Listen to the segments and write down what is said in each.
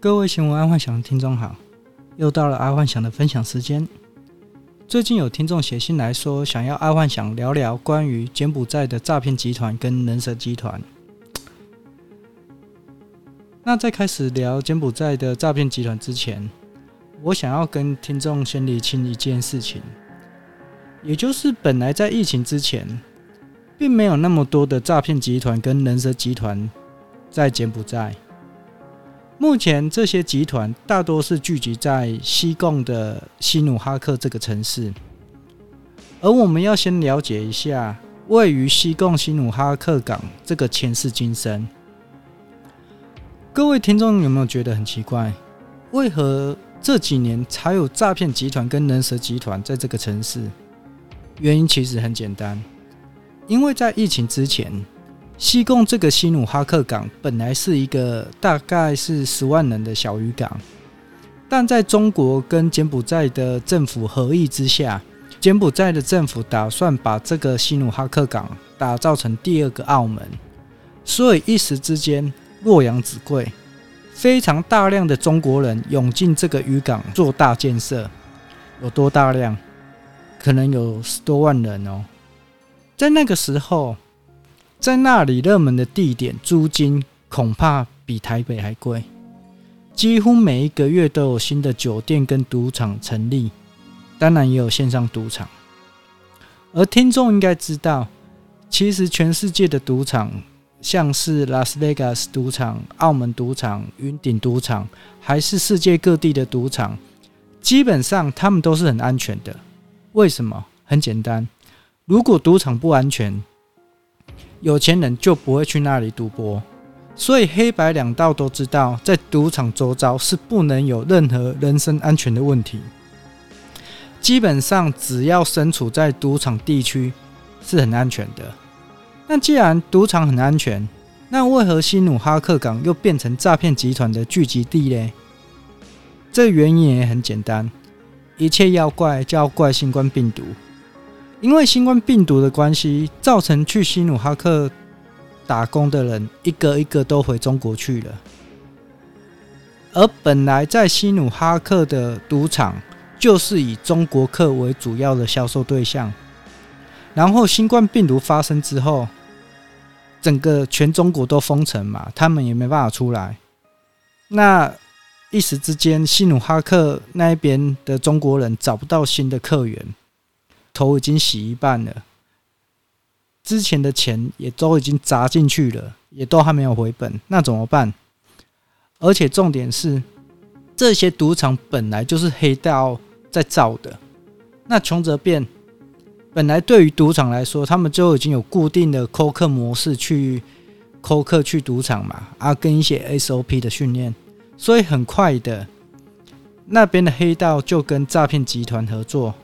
各位新闻爱幻想的听众好，又到了爱幻想的分享时间。最近有听众写信来说，想要爱幻想聊聊关于柬埔寨的诈骗集团跟人蛇集团。那在开始聊柬埔寨的诈骗集团之前，我想要跟听众先理清一件事情，也就是本来在疫情之前，并没有那么多的诈骗集团跟人蛇集团在柬埔寨。目前这些集团大多是聚集在西贡的西努哈克这个城市，而我们要先了解一下位于西贡西努哈克港这个前世今生。各位听众有没有觉得很奇怪？为何这几年才有诈骗集团跟人蛇集团在这个城市？原因其实很简单，因为在疫情之前。西贡这个西努哈克港本来是一个大概是十万人的小渔港，但在中国跟柬埔寨的政府合议之下，柬埔寨的政府打算把这个西努哈克港打造成第二个澳门，所以一时之间洛阳纸贵，非常大量的中国人涌进这个渔港做大建设，有多大量？可能有十多万人哦，在那个时候。在那里热门的地点，租金恐怕比台北还贵。几乎每一个月都有新的酒店跟赌场成立，当然也有线上赌场。而听众应该知道，其实全世界的赌场，像是拉斯维加斯赌场、澳门赌场、云顶赌场，还是世界各地的赌场，基本上他们都是很安全的。为什么？很简单，如果赌场不安全，有钱人就不会去那里赌博，所以黑白两道都知道，在赌场周遭是不能有任何人身安全的问题。基本上，只要身处在赌场地区，是很安全的。那既然赌场很安全，那为何西努哈克港又变成诈骗集团的聚集地呢？这原因也很简单，一切要怪就要怪新冠病毒。因为新冠病毒的关系，造成去西努哈克打工的人一个一个都回中国去了，而本来在西努哈克的赌场就是以中国客为主要的销售对象。然后新冠病毒发生之后，整个全中国都封城嘛，他们也没办法出来。那一时之间，西努哈克那边的中国人找不到新的客源。头已经洗一半了，之前的钱也都已经砸进去了，也都还没有回本，那怎么办？而且重点是，这些赌场本来就是黑道在造的。那穷则变，本来对于赌场来说，他们就已经有固定的扣客模式去扣客去赌场嘛，啊，跟一些 SOP 的训练，所以很快的，那边的黑道就跟诈骗集团合作。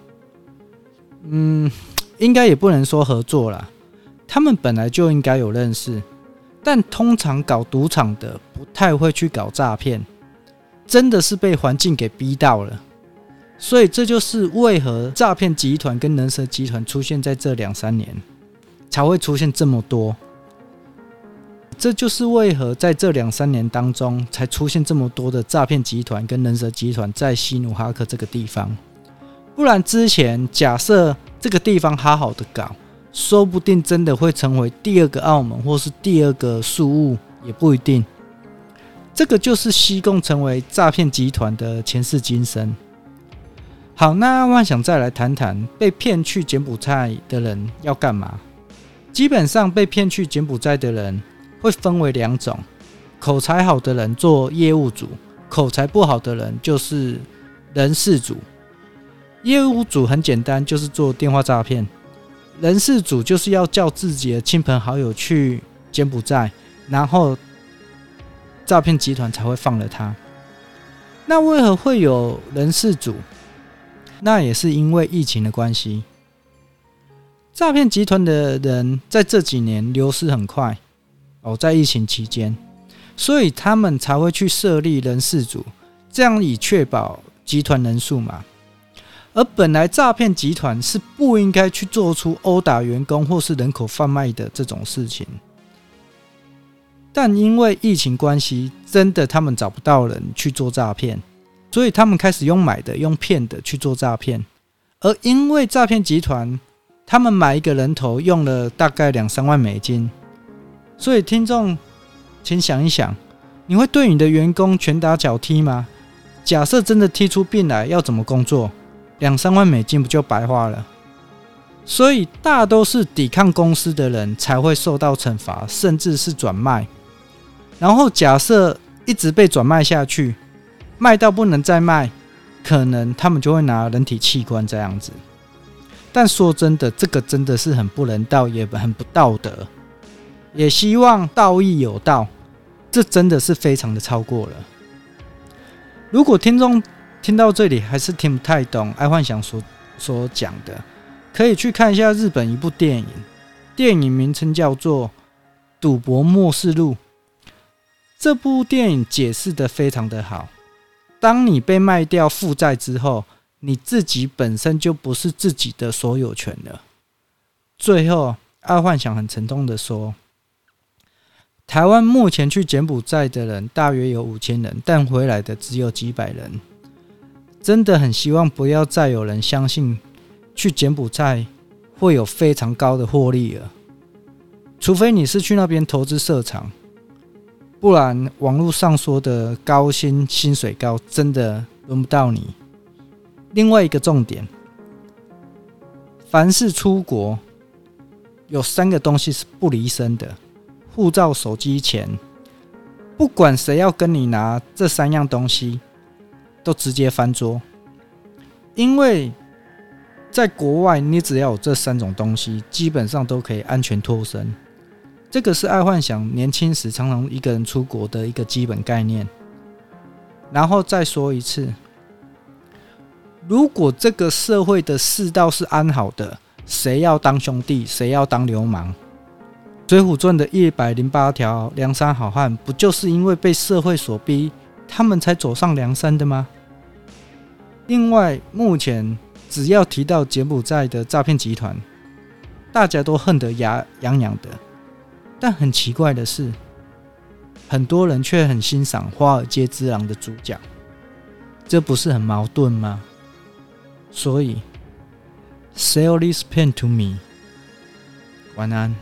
嗯，应该也不能说合作啦，他们本来就应该有认识，但通常搞赌场的不太会去搞诈骗，真的是被环境给逼到了，所以这就是为何诈骗集团跟人蛇集团出现在这两三年才会出现这么多，这就是为何在这两三年当中才出现这么多的诈骗集团跟人蛇集团在西努哈克这个地方。不然之前假设这个地方好好的搞，说不定真的会成为第二个澳门，或是第二个宿雾，也不一定。这个就是西贡成为诈骗集团的前世今生。好，那我想再来谈谈被骗去柬埔寨的人要干嘛。基本上被骗去柬埔寨的人会分为两种：口才好的人做业务组，口才不好的人就是人事组。业务组很简单，就是做电话诈骗；人事组就是要叫自己的亲朋好友去柬埔寨，然后诈骗集团才会放了他。那为何会有人事组？那也是因为疫情的关系，诈骗集团的人在这几年流失很快哦，在疫情期间，所以他们才会去设立人事组，这样以确保集团人数嘛。而本来诈骗集团是不应该去做出殴打员工或是人口贩卖的这种事情，但因为疫情关系，真的他们找不到人去做诈骗，所以他们开始用买的、用骗的去做诈骗。而因为诈骗集团，他们买一个人头用了大概两三万美金，所以听众，请想一想，你会对你的员工拳打脚踢吗？假设真的踢出病来，要怎么工作？两三万美金不就白花了？所以大都是抵抗公司的人才会受到惩罚，甚至是转卖。然后假设一直被转卖下去，卖到不能再卖，可能他们就会拿人体器官这样子。但说真的，这个真的是很不人道，也很不道德。也希望道义有道，这真的是非常的超过了。如果听众听到这里还是听不太懂爱幻想所所讲的，可以去看一下日本一部电影，电影名称叫做《赌博末世录》。这部电影解释得非常的好。当你被卖掉负债之后，你自己本身就不是自己的所有权了。最后，爱幻想很沉痛的说：“台湾目前去柬埔寨的人大约有五千人，但回来的只有几百人。真的很希望不要再有人相信去柬埔寨会有非常高的获利了，除非你是去那边投资设厂，不然网络上说的高薪、薪水高，真的轮不到你。”另外一个重点，凡是出国，有三个东西是不离身的：护照、手机、钱。不管谁要跟你拿这三样东西，都直接翻桌。因为在国外，你只要有这三种东西，基本上都可以安全脱身。这个是爱幻想年轻时常常一个人出国的一个基本概念。然后再说一次。如果这个社会的世道是安好的，谁要当兄弟，谁要当流氓？《水浒传》的一百零八条梁山好汉，不就是因为被社会所逼，他们才走上梁山的吗？另外，目前只要提到柬埔寨的诈骗集团，大家都恨得牙痒痒的。但很奇怪的是，很多人却很欣赏《华尔街之狼》的主角，这不是很矛盾吗？所以，sell this pen to me。晚安。